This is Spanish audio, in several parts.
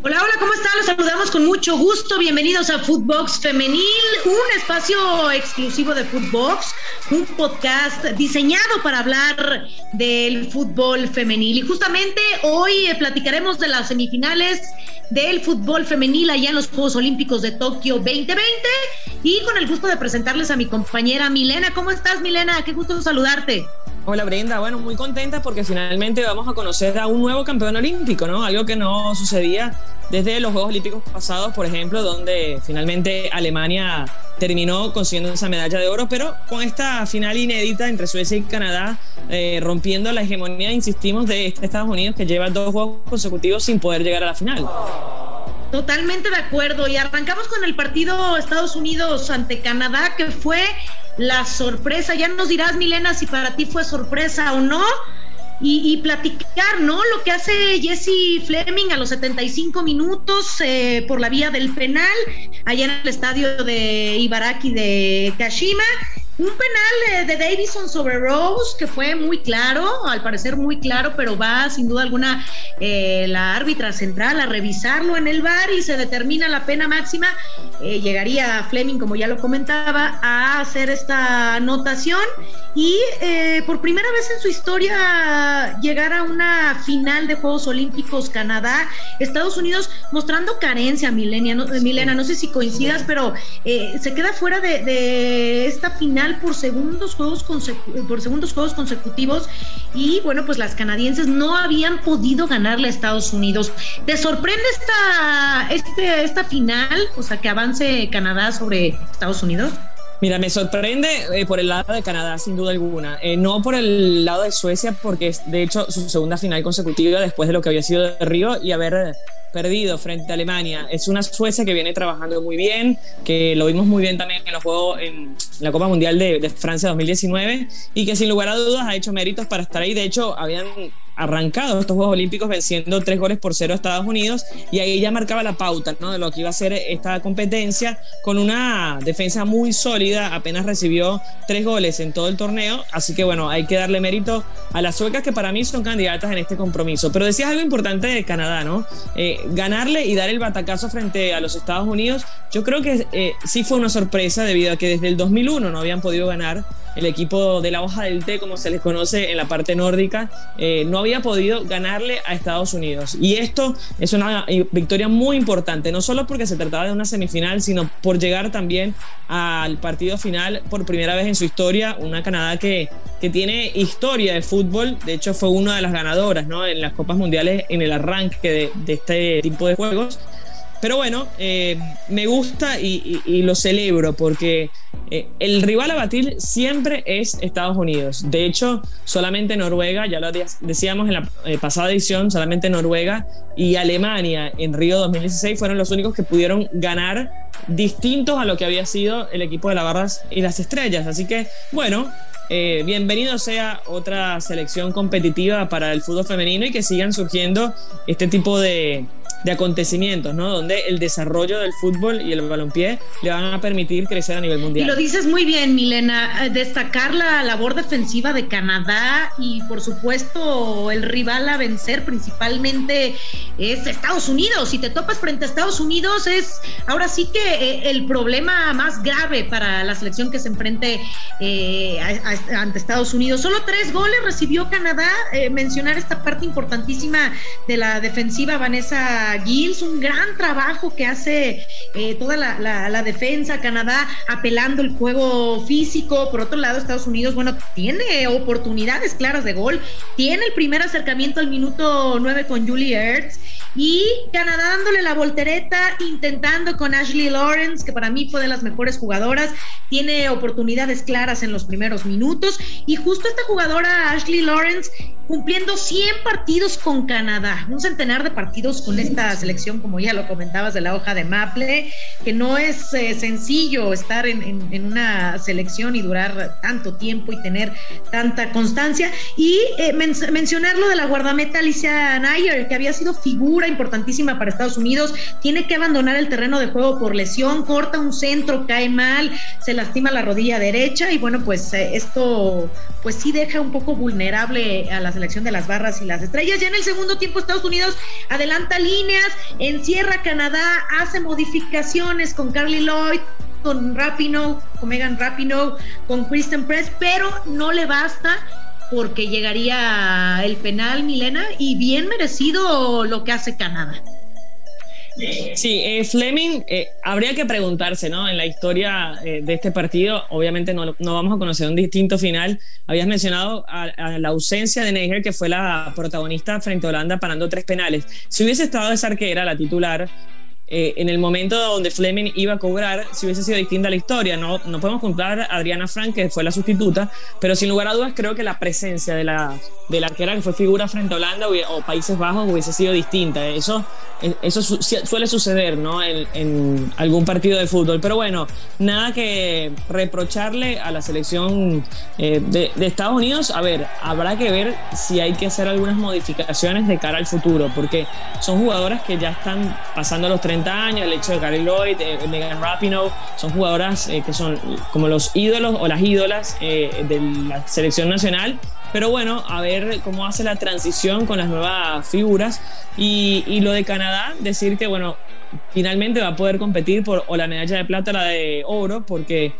Hola, hola, ¿cómo están? Los saludamos con mucho gusto. Bienvenidos a Footbox Femenil, un espacio exclusivo de Footbox, un podcast diseñado para hablar del fútbol femenil. Y justamente hoy eh, platicaremos de las semifinales del fútbol femenil allá en los Juegos Olímpicos de Tokio 2020 y con el gusto de presentarles a mi compañera Milena. ¿Cómo estás, Milena? Qué gusto saludarte. Hola Brenda, bueno, muy contenta porque finalmente vamos a conocer a un nuevo campeón olímpico, ¿no? Algo que no sucedía desde los Juegos Olímpicos pasados, por ejemplo, donde finalmente Alemania terminó consiguiendo esa medalla de oro, pero con esta final inédita entre Suecia y Canadá, eh, rompiendo la hegemonía, insistimos, de Estados Unidos que lleva dos juegos consecutivos sin poder llegar a la final. Totalmente de acuerdo. Y arrancamos con el partido Estados Unidos ante Canadá, que fue la sorpresa. Ya nos dirás, Milena, si para ti fue sorpresa o no. Y, platicar, ¿no? Lo que hace Jesse Fleming a los 75 minutos eh, por la vía del penal, allá en el estadio de Ibaraki de Kashima. Un penal de Davison sobre Rose que fue muy claro, al parecer muy claro, pero va sin duda alguna eh, la árbitra central a revisarlo en el bar y se determina la pena máxima. Eh, llegaría Fleming, como ya lo comentaba, a hacer esta anotación y eh, por primera vez en su historia llegar a una final de Juegos Olímpicos Canadá, Estados Unidos mostrando carencia, Milena, no, Milena, no sé si coincidas, pero se queda fuera de, de esta final por segundos juegos, por segundos juegos consecutivos y bueno, pues las canadienses no habían podido ganarle a Estados Unidos. ¿Te sorprende esta, este, esta final, o sea, que avance Canadá sobre Estados Unidos? Mira, me sorprende eh, por el lado de Canadá, sin duda alguna. Eh, no por el lado de Suecia, porque es de hecho su segunda final consecutiva después de lo que había sido de Río y haber perdido frente a Alemania. Es una Suecia que viene trabajando muy bien, que lo vimos muy bien también en los Juegos, en la Copa Mundial de, de Francia 2019 y que sin lugar a dudas ha hecho méritos para estar ahí. De hecho, habían arrancado estos Juegos Olímpicos venciendo tres goles por cero a Estados Unidos y ahí ya marcaba la pauta ¿no? de lo que iba a ser esta competencia con una defensa muy sólida, apenas recibió tres goles en todo el torneo, así que bueno, hay que darle mérito a las suecas que para mí son candidatas en este compromiso. Pero decías algo importante de Canadá, ¿no? Eh, ganarle y dar el batacazo frente a los Estados Unidos, yo creo que eh, sí fue una sorpresa debido a que desde el 2001 no habían podido ganar el equipo de la hoja del té, como se les conoce en la parte nórdica, eh, no había podido ganarle a Estados Unidos. Y esto es una victoria muy importante, no solo porque se trataba de una semifinal, sino por llegar también al partido final por primera vez en su historia, una Canadá que, que tiene historia de fútbol, de hecho fue una de las ganadoras ¿no? en las Copas Mundiales en el arranque de, de este tipo de juegos. Pero bueno, eh, me gusta y, lo celebro porque eh, el rival a batir siempre es Estados Unidos. De hecho, solamente Noruega, ya lo decíamos en la eh, pasada edición, solamente Noruega y Alemania en Río 2016 fueron los únicos que pudieron ganar distintos a lo que había sido el equipo de las barras y las estrellas. Así que, bueno, bienvenido sea otra selección competitiva para el fútbol femenino y que sigan surgiendo este tipo de, de acontecimientos, ¿no? Donde el desarrollo del fútbol y el balompié le van a permitir crecer a nivel mundial. Y lo dices muy bien, Milena, eh, destacar la labor defensiva de Canadá y por supuesto el rival a vencer principalmente es Estados Unidos. Si te topas frente a Estados Unidos es ahora sí que eh, el problema más grave para la selección que se enfrente eh, ante Estados Unidos. Solo tres goles recibió Canadá. mencionar esta parte importantísima de la defensiva Vanessa Un gran trabajo que hace eh, toda la, defensa, Canadá apelando el juego físico, por otro lado Estados Unidos, bueno, tiene oportunidades claras de gol, tiene el primer acercamiento al minuto 9 con Julie Ertz y Canadá dándole la voltereta, intentando con Ashley Lawrence, que para mí fue de las mejores jugadoras, tiene oportunidades claras en los primeros minutos. Y justo esta jugadora Ashley Lawrence cumpliendo 100 partidos con Canadá, un centenar de partidos con esta selección, como ya lo comentabas, de la hoja de Maple, que no es eh, sencillo estar en, una selección y durar tanto tiempo y tener tanta constancia. Y eh, mencionar lo de la guardameta Alicia Nayer, que había sido figura importantísima para Estados Unidos, tiene que abandonar el terreno de juego por lesión, corta un centro, cae mal, se lastima la rodilla derecha y bueno, pues eh, esto pues sí deja un poco vulnerable a la selección de las barras y las estrellas. Ya en el segundo tiempo Estados Unidos adelanta líneas, encierra Canadá, hace modificaciones con Carly Lloyd, con Rapino, con Megan Rapino, con Kristen Press, pero no le basta porque llegaría el penal, Milena, y bien merecido lo que hace Canadá. Sí, eh, Fleming, eh, habría que preguntarse, ¿no? En la historia eh, de este partido, obviamente no, no, vamos a conocer un distinto final. Habías mencionado la ausencia de Neger, que fue la protagonista frente a Holanda parando tres penales. Si hubiese estado esa arquera, la titular, eh, en el momento donde Fleming iba a cobrar, si hubiese sido distinta la historia. No, no podemos contar a Adriana Frank, que fue la sustituta, pero sin lugar a dudas creo que la presencia de la, de la arquera que fue figura frente a Holanda o Países Bajos hubiese sido distinta. Eso, eso suele suceder ¿no? En, algún partido de fútbol. Pero bueno, nada que reprocharle a la selección eh, de, de Estados Unidos. A ver, habrá que ver si hay que hacer algunas modificaciones de cara al futuro, porque son jugadoras que ya están pasando los 30 años, el hecho de Gary Lloyd, eh, Megan Rapinoe, son jugadoras eh, que son como los ídolos o las ídolas eh, de la selección nacional. Pero bueno, a ver cómo hace la transición con las nuevas figuras. Y, y lo de Canadá, decir que bueno, finalmente va a poder competir por o la medalla de plata o la de oro, porque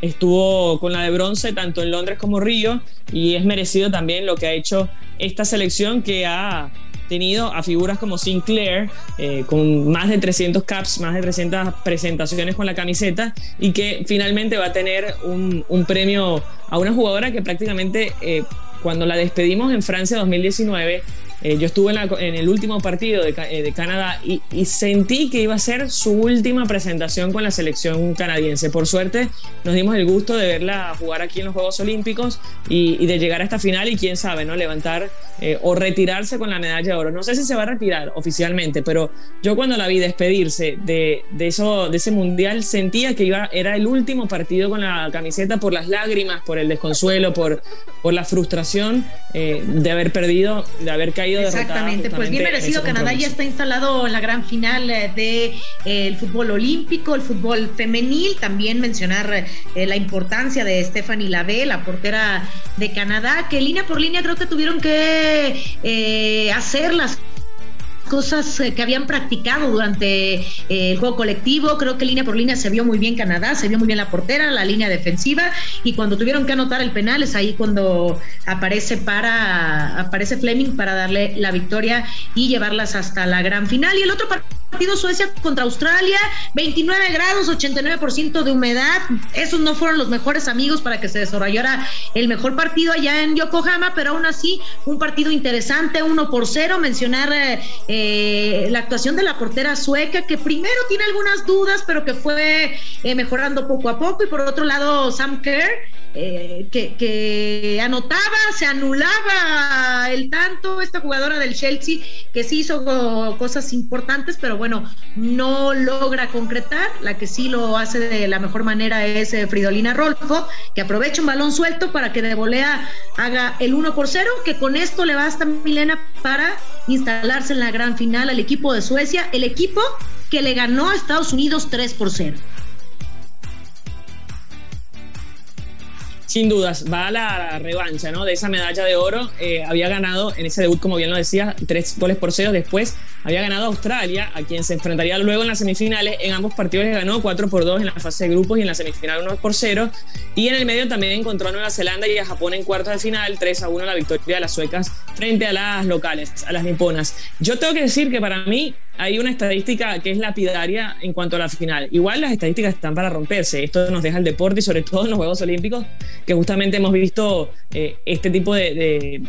estuvo con la de bronce tanto en Londres como Río y es merecido también lo que ha hecho esta selección que ha tenido a figuras como Sinclair, eh, con más de 300 caps, más de 300 presentaciones con la camiseta, y que finalmente va a tener un, premio a una jugadora que prácticamente eh, cuando la despedimos en Francia 2019, eh, yo estuve en, el último partido de, eh, Canadá y, sentí que iba a ser su última presentación con la selección canadiense. Por suerte nos dimos el gusto de verla jugar aquí en los Juegos Olímpicos y, de llegar a esta final y quién sabe, ¿no? Levantar eh, o retirarse con la medalla de oro. No sé si se va a retirar oficialmente, pero yo cuando la vi despedirse de, eso, de ese mundial sentía que iba, era el último partido con la camiseta por las lágrimas, por el desconsuelo, por, por la frustración de haber perdido, de haber caído Exactamente, pues bien merecido. Canadá ya está instalado en la gran final del eh, de, eh, fútbol olímpico, el fútbol femenil. También mencionar eh, la importancia de Stephanie Lave, la portera de Canadá, que línea por línea creo que tuvieron que hacer las cosas eh, que habían practicado durante eh, el juego colectivo. Creo que línea por línea se vio muy bien Canadá, se vio muy bien la portera, la línea defensiva y cuando tuvieron que anotar el penal es ahí cuando aparece para aparece Fleming para darle la victoria y llevarlas hasta la gran final. Y el otro partido Suecia contra Australia, 29 grados, 89% de humedad. Esos no fueron los mejores amigos para que se desarrollara el mejor partido allá en Yokohama, pero aún así un partido interesante, uno por cero. Mencionar eh, la actuación de la portera sueca, que primero tiene algunas dudas, pero que fue eh, mejorando poco a poco. Y por otro lado, Sam Kerr, eh, que, anotaba, se anulaba el tanto, esta jugadora del Chelsea, que sí hizo cosas importantes, pero bueno, no logra concretar. La que sí lo hace de la mejor manera es Fridolina Rolfo, que aprovecha un balón suelto para que de volea haga el 1 por 0, que con esto le basta Milena para instalarse en la gran final al equipo de Suecia, el equipo que le ganó a Estados Unidos 3 por 0. Sin dudas, va a la revancha ¿no? de esa medalla de oro. Eh, había ganado en ese debut, como bien lo decía, tres goles por cero. Después había ganado Australia, a quien se enfrentaría luego en las semifinales. En ambos partidos ganó 4 por 2 en la fase de grupos y en la semifinal 1 por 0. Y en el medio también encontró a Nueva Zelanda y a Japón en cuartos de final, 3 a 1 la victoria de las suecas frente a las locales, a las niponas. Yo tengo que decir que para mí hay una estadística que es lapidaria en cuanto a la final. Igual las estadísticas están para romperse. Esto nos deja el deporte y sobre todo en los Juegos Olímpicos, que justamente hemos visto eh, este tipo de,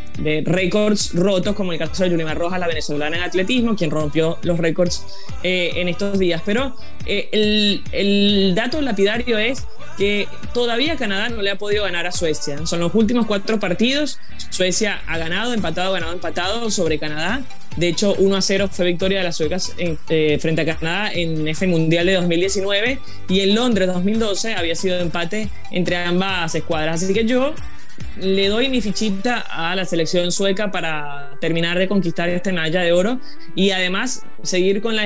récords rotos, como el caso de Yulimar Rojas, la venezolana en atletismo, quien rompió los récords eh, en estos días. Pero eh, el, dato lapidario es que todavía Canadá no le ha podido ganar a Suecia. Son los últimos cuatro partidos. Suecia ha ganado, empatado, ganado, empatado sobre Canadá. De hecho, 1 a 0 fue victoria de suecas eh, frente a Canadá en ese Mundial de 2019 y en Londres 2012 había sido empate entre ambas escuadras. Así que yo le doy mi fichita a la selección sueca para terminar de conquistar esta medalla de oro y además seguir con, la,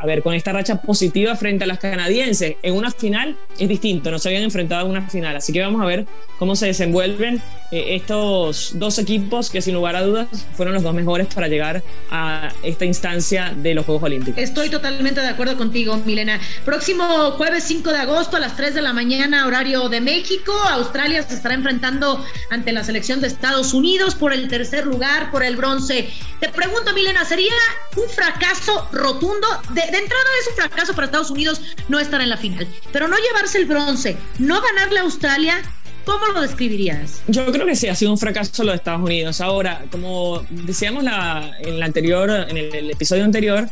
a ver, con esta racha positiva frente a las canadienses. En una final es distinto, no se habían enfrentado en una final, así que vamos a ver cómo se desenvuelven eh, estos dos equipos que sin lugar a dudas fueron los dos mejores para llegar a esta instancia de los Juegos Olímpicos. Estoy totalmente de acuerdo contigo, Milena. Próximo jueves 5 de agosto a las 3 de la mañana, horario de México, Australia se estará enfrentando ante la selección de Estados Unidos por el tercer lugar, por el bronce. Te pregunto, Milena, ¿sería un fracaso rotundo? De, entrada es un fracaso para Estados Unidos no estar en la final, pero no llevarse el bronce, no ganarle a Australia. ¿Cómo lo describirías? Yo creo que sí, ha sido un fracaso lo de Estados Unidos. Ahora, como decíamos en, la anterior, en el episodio anterior,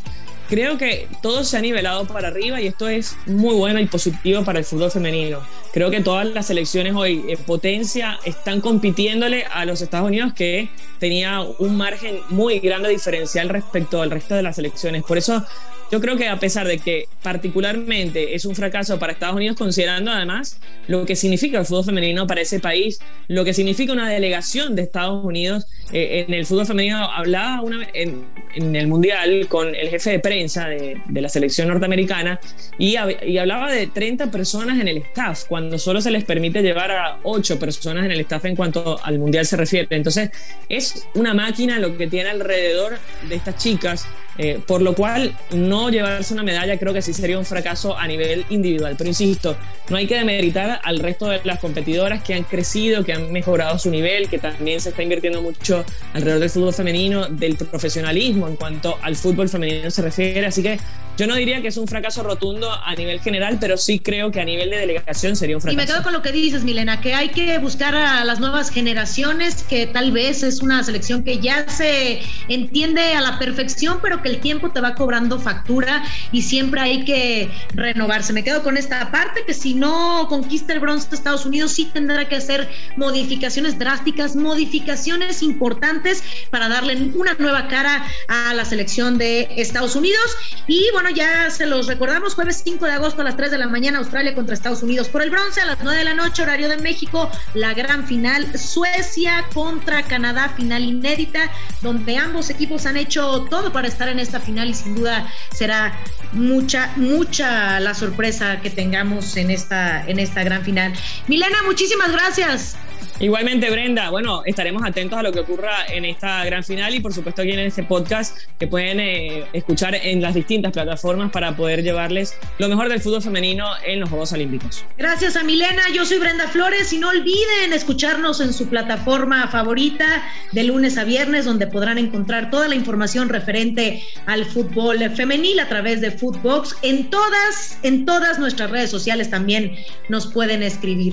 creo que todo se ha nivelado para arriba y esto es muy bueno y positivo para el fútbol femenino. Creo que todas las selecciones hoy en potencia están compitiéndole a los Estados Unidos que tenía un margen muy grande diferencial respecto al resto de las selecciones. Por eso yo creo que a pesar de que particularmente es un fracaso para Estados Unidos, considerando además lo que significa el fútbol femenino para ese país, lo que significa una delegación de Estados Unidos eh, en el fútbol femenino, hablaba una, en, en, el Mundial con el jefe de prensa de, de la selección norteamericana y, y, hablaba de 30 personas en el staff, cuando solo se les permite llevar a 8 personas en el staff en cuanto al Mundial se refiere. Entonces es una máquina lo que tiene alrededor de estas chicas eh, por lo cual, no llevarse una medalla creo que sí sería un fracaso a nivel individual. Pero insisto, no hay que demeritar al resto de las competidoras que han crecido, que han mejorado su nivel, que también se está invirtiendo mucho alrededor del fútbol femenino, del profesionalismo en cuanto al fútbol femenino se refiere. Así que yo no diría que es un fracaso rotundo a nivel general, pero sí creo que a nivel de delegación sería un fracaso. Y me quedo con lo que dices, Milena, que hay que buscar a las nuevas generaciones, que tal vez es una selección que ya se entiende a la perfección, pero que el tiempo te va cobrando factura y siempre hay que renovarse. Me quedo con esta parte, que si no conquista el bronce de Estados Unidos, sí tendrá que hacer modificaciones drásticas, modificaciones importantes para darle una nueva cara a la selección de Estados Unidos. Y bueno, ya se los recordamos, jueves 5 de agosto a las 3 de la mañana, Australia contra Estados Unidos por el bronce, a las 9 de la noche, horario de México, la gran final, Suecia contra Canadá, final inédita, donde ambos equipos han hecho todo para estar en esta final y sin duda será mucha, mucha la sorpresa que tengamos en esta, en esta gran final. Milena, muchísimas gracias. Igualmente, Brenda, bueno, estaremos atentos a lo que ocurra en esta gran final y por supuesto aquí en este podcast que pueden eh, escuchar en las distintas plataformas para poder llevarles lo mejor del fútbol femenino en los Juegos Olímpicos. Gracias a Milena, yo soy Brenda Flores y no olviden escucharnos en su plataforma favorita de lunes a viernes donde podrán encontrar toda la información referente al fútbol femenil a través de Footbox. En todas, en todas nuestras redes sociales también nos pueden escribir.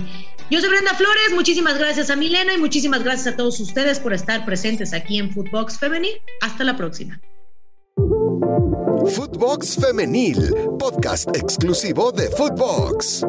Yo soy Brenda Flores, muchísimas gracias a Milena y muchísimas gracias a todos ustedes por estar presentes aquí en Footbox Femenil. Hasta la próxima. Footbox Femenil, podcast exclusivo de Footbox.